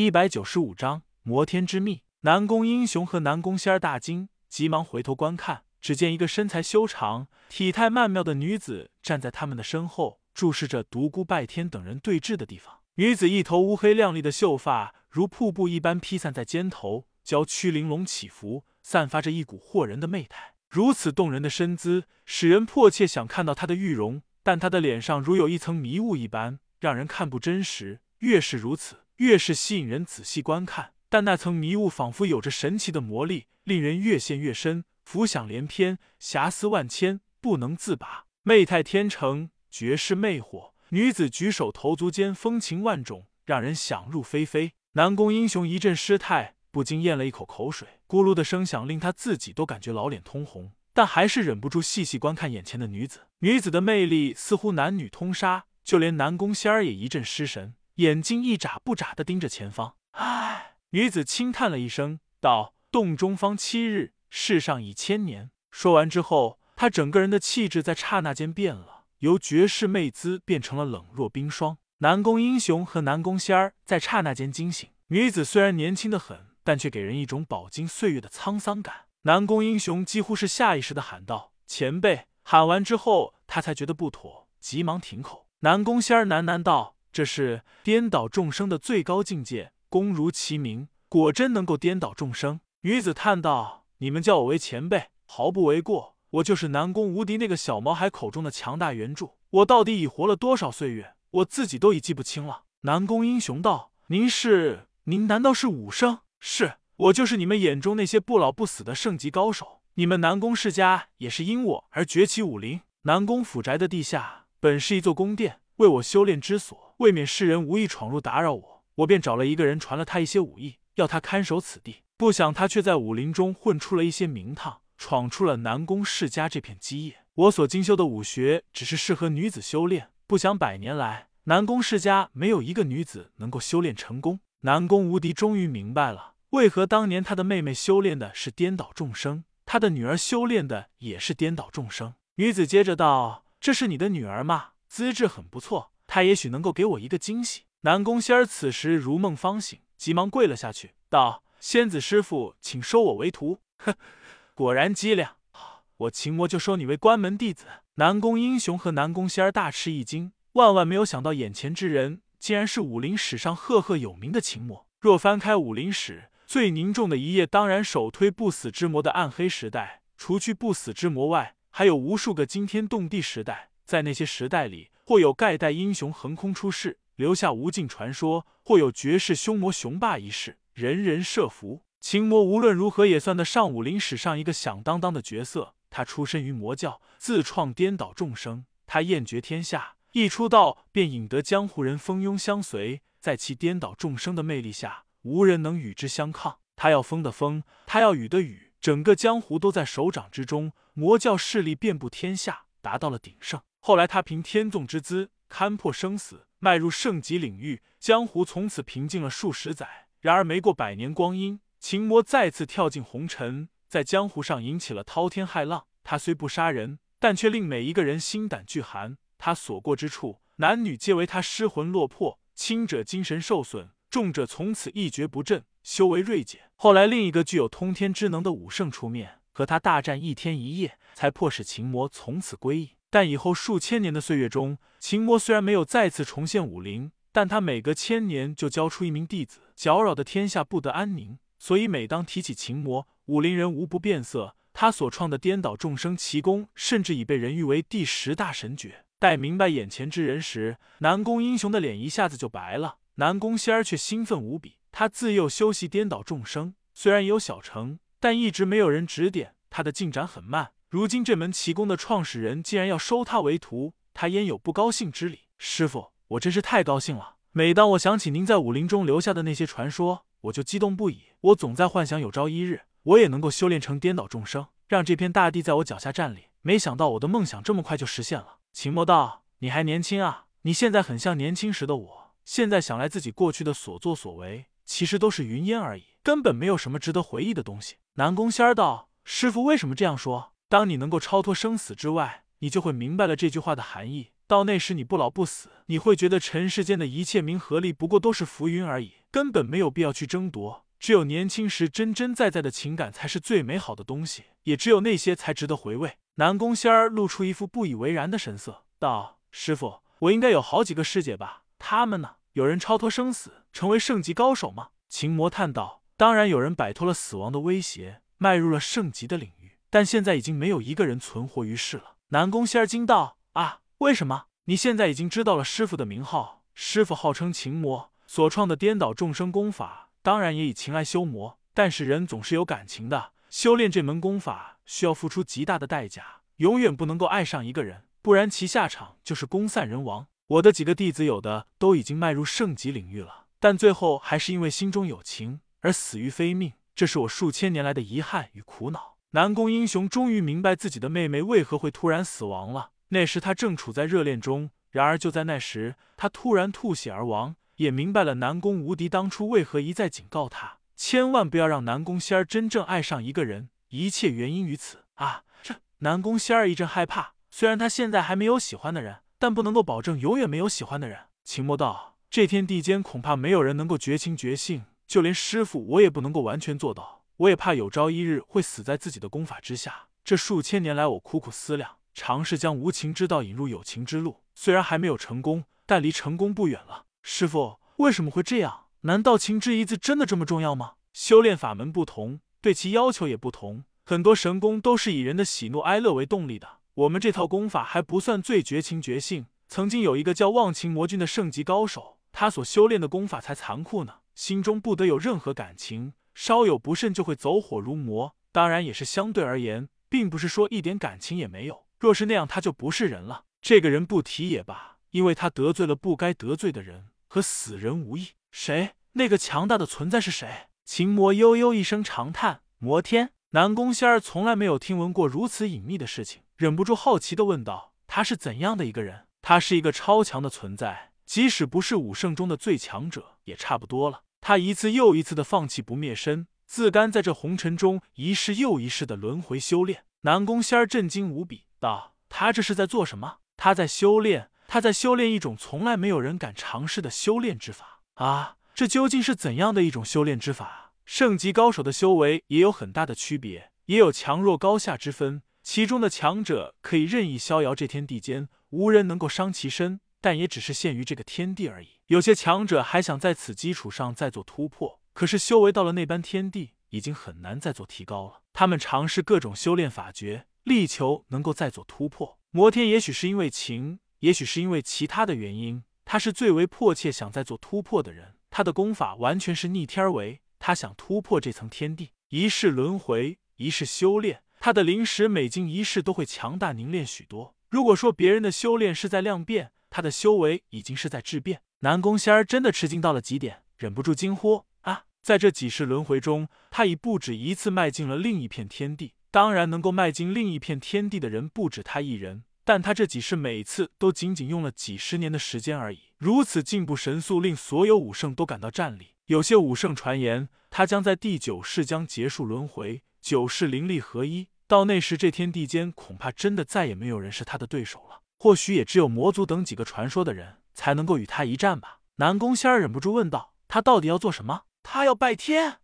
一百九十五章摩天之秘。南宫英雄和南宫仙儿大惊，急忙回头观看，只见一个身材修长、体态曼妙的女子站在他们的身后，注视着独孤拜天等人对峙的地方。女子一头乌黑亮丽的秀发如瀑布一般披散在肩头，娇躯玲珑起伏，散发着一股惑人的媚态。如此动人的身姿，使人迫切想看到她的玉容，但她的脸上如有一层迷雾一般，让人看不真实。越是如此。越是吸引人仔细观看，但那层迷雾仿佛有着神奇的魔力，令人越陷越深，浮想联翩，遐思万千，不能自拔。媚态天成，绝世魅惑，女子举手投足间风情万种，让人想入非非。南宫英雄一阵失态，不禁咽了一口口水，咕噜的声响令他自己都感觉老脸通红，但还是忍不住细细观看眼前的女子。女子的魅力似乎男女通杀，就连南宫仙儿也一阵失神。眼睛一眨不眨的盯着前方，唉，女子轻叹了一声，道：“洞中方七日，世上已千年。”说完之后，她整个人的气质在刹那间变了，由绝世媚姿变成了冷若冰霜。南宫英雄和南宫仙儿在刹那间惊醒。女子虽然年轻的很，但却给人一种饱经岁月的沧桑感。南宫英雄几乎是下意识的喊道：“前辈！”喊完之后，他才觉得不妥，急忙停口。南宫仙儿喃喃道。这是颠倒众生的最高境界，功如其名，果真能够颠倒众生。女子叹道：“你们叫我为前辈，毫不为过。我就是南宫无敌那个小毛孩口中的强大原著。我到底已活了多少岁月，我自己都已记不清了。”南宫英雄道：“您是？您难道是武圣？是我，就是你们眼中那些不老不死的圣级高手。你们南宫世家也是因我而崛起武林。南宫府宅的地下本是一座宫殿，为我修炼之所。”未免世人无意闯入打扰我，我便找了一个人传了他一些武艺，要他看守此地。不想他却在武林中混出了一些名堂，闯出了南宫世家这片基业。我所精修的武学只是适合女子修炼，不想百年来南宫世家没有一个女子能够修炼成功。南宫无敌终于明白了，为何当年他的妹妹修炼的是颠倒众生，他的女儿修炼的也是颠倒众生。女子接着道：“这是你的女儿吗？资质很不错。”他也许能够给我一个惊喜。南宫仙儿此时如梦方醒，急忙跪了下去，道：“仙子师傅，请收我为徒。”哼，果然机灵，我秦魔就收你为关门弟子。南宫英雄和南宫仙儿大吃一惊，万万没有想到眼前之人竟然是武林史上赫赫有名的秦魔。若翻开武林史，最凝重的一页当然首推不死之魔的暗黑时代。除去不死之魔外，还有无数个惊天动地时代。在那些时代里。或有盖代英雄横空出世，留下无尽传说；或有绝世凶魔雄霸一世，人人慑服。秦魔无论如何也算得上武林史上一个响当当的角色。他出身于魔教，自创颠倒众生。他艳绝天下，一出道便引得江湖人蜂拥相随。在其颠倒众生的魅力下，无人能与之相抗。他要风的风，他要雨的雨，整个江湖都在手掌之中。魔教势力遍布天下，达到了鼎盛。后来，他凭天纵之姿勘破生死，迈入圣级领域，江湖从此平静了数十载。然而，没过百年光阴，秦魔再次跳进红尘，在江湖上引起了滔天骇浪。他虽不杀人，但却令每一个人心胆俱寒。他所过之处，男女皆为他失魂落魄，轻者精神受损，重者从此一蹶不振，修为锐减。后来，另一个具有通天之能的武圣出面，和他大战一天一夜，才迫使秦魔从此归隐。但以后数千年的岁月中，秦魔虽然没有再次重现武林，但他每隔千年就交出一名弟子，搅扰的天下不得安宁。所以每当提起秦魔，武林人无不变色。他所创的颠倒众生奇功，甚至已被人誉为第十大神诀。待明白眼前之人时，南宫英雄的脸一下子就白了，南宫仙儿却兴奋无比。他自幼修习颠倒众生，虽然有小成，但一直没有人指点，他的进展很慢。如今这门奇功的创始人竟然要收他为徒，他焉有不高兴之理？师傅，我真是太高兴了！每当我想起您在武林中留下的那些传说，我就激动不已。我总在幻想有朝一日，我也能够修炼成颠倒众生，让这片大地在我脚下站立。没想到我的梦想这么快就实现了。秦墨道，你还年轻啊！你现在很像年轻时的我。现在想来，自己过去的所作所为，其实都是云烟而已，根本没有什么值得回忆的东西。南宫仙儿道，师傅为什么这样说？当你能够超脱生死之外，你就会明白了这句话的含义。到那时你不老不死，你会觉得尘世间的一切名和利不过都是浮云而已，根本没有必要去争夺。只有年轻时真真在在的情感才是最美好的东西，也只有那些才值得回味。南宫仙儿露出一副不以为然的神色，道：“师傅，我应该有好几个师姐吧？他们呢？有人超脱生死，成为圣级高手吗？”秦魔叹道：“当然有人摆脱了死亡的威胁，迈入了圣级的领域，但现在已经没有一个人存活于世了。”南宫仙儿惊道：“啊，为什么？你现在已经知道了师傅的名号？师傅号称秦魔，所创的颠倒众生功法。”当然也以情爱修魔，但是人总是有感情的。修炼这门功法需要付出极大的代价，永远不能够爱上一个人，不然其下场就是功散人亡。我的几个弟子有的都已经迈入圣级领域了，但最后还是因为心中有情而死于非命，这是我数千年来的遗憾与苦恼。南宫英雄终于明白自己的妹妹为何会突然死亡了。那时他正处在热恋中，然而就在那时，他突然吐血而亡。也明白了南宫无敌当初为何一再警告他，千万不要让南宫仙儿真正爱上一个人，一切原因于此啊！这南宫仙儿一阵害怕，虽然他现在还没有喜欢的人，但不能够保证永远没有喜欢的人。秦墨道：这天地间恐怕没有人能够绝情绝性，就连师傅我也不能够完全做到。我也怕有朝一日会死在自己的功法之下。这数千年来，我苦苦思量，尝试将无情之道引入有情之路，虽然还没有成功，但离成功不远了。师傅，为什么会这样？难道情之一字真的这么重要吗？修炼法门不同，对其要求也不同。很多神功都是以人的喜怒哀乐为动力的，我们这套功法还不算最绝情绝性。曾经有一个叫忘情魔君的圣级高手，他所修炼的功法才残酷呢，心中不得有任何感情，稍有不慎就会走火入魔。当然也是相对而言，并不是说一点感情也没有。若是那样，他就不是人了。这个人不提也罢，因为他得罪了不该得罪的人。和死人无异。谁？那个强大的存在是谁？秦魔悠悠一声长叹：“魔天。”南宫仙儿从来没有听闻过如此隐秘的事情，忍不住好奇的问道：“他是怎样的一个人？”他是一个超强的存在，即使不是武圣中的最强者，也差不多了。他一次又一次的放弃不灭身，自甘在这红尘中一世又一世的轮回修炼。南宫仙儿震惊无比，道：“他这是在做什么？他在修炼。”他在修炼一种从来没有人敢尝试的修炼之法啊！这究竟是怎样的一种修炼之法？圣级高手的修为也有很大的区别，也有强弱高下之分。其中的强者可以任意逍遥这天地间，无人能够伤其身，但也只是限于这个天地而已。有些强者还想在此基础上再做突破，可是修为到了那般天地，已经很难再做提高了。他们尝试各种修炼法诀，力求能够再做突破。摩天也许是因为情。也许是因为其他的原因，他是最为迫切想再做突破的人。他的功法完全是逆天而为，他想突破这层天地，一世轮回，一世修炼。他的灵石每经一世都会强大凝练许多。如果说别人的修炼是在量变，他的修为已经是在质变。南宫仙儿真的吃惊到了极点，忍不住惊呼：“啊！在这几世轮回中，他已不止一次迈进了另一片天地。当然，能够迈进另一片天地的人不止他一人。”但他这几世每次都仅仅用了几十年的时间而已，如此进步神速，令所有武圣都感到战栗。有些武圣传言，他将在第九世将结束轮回，九世灵力合一，到那时这天地间恐怕真的再也没有人是他的对手了。或许也只有魔族等几个传说的人才能够与他一战吧。南宫仙儿忍不住问道：“他到底要做什么？他要拜天？”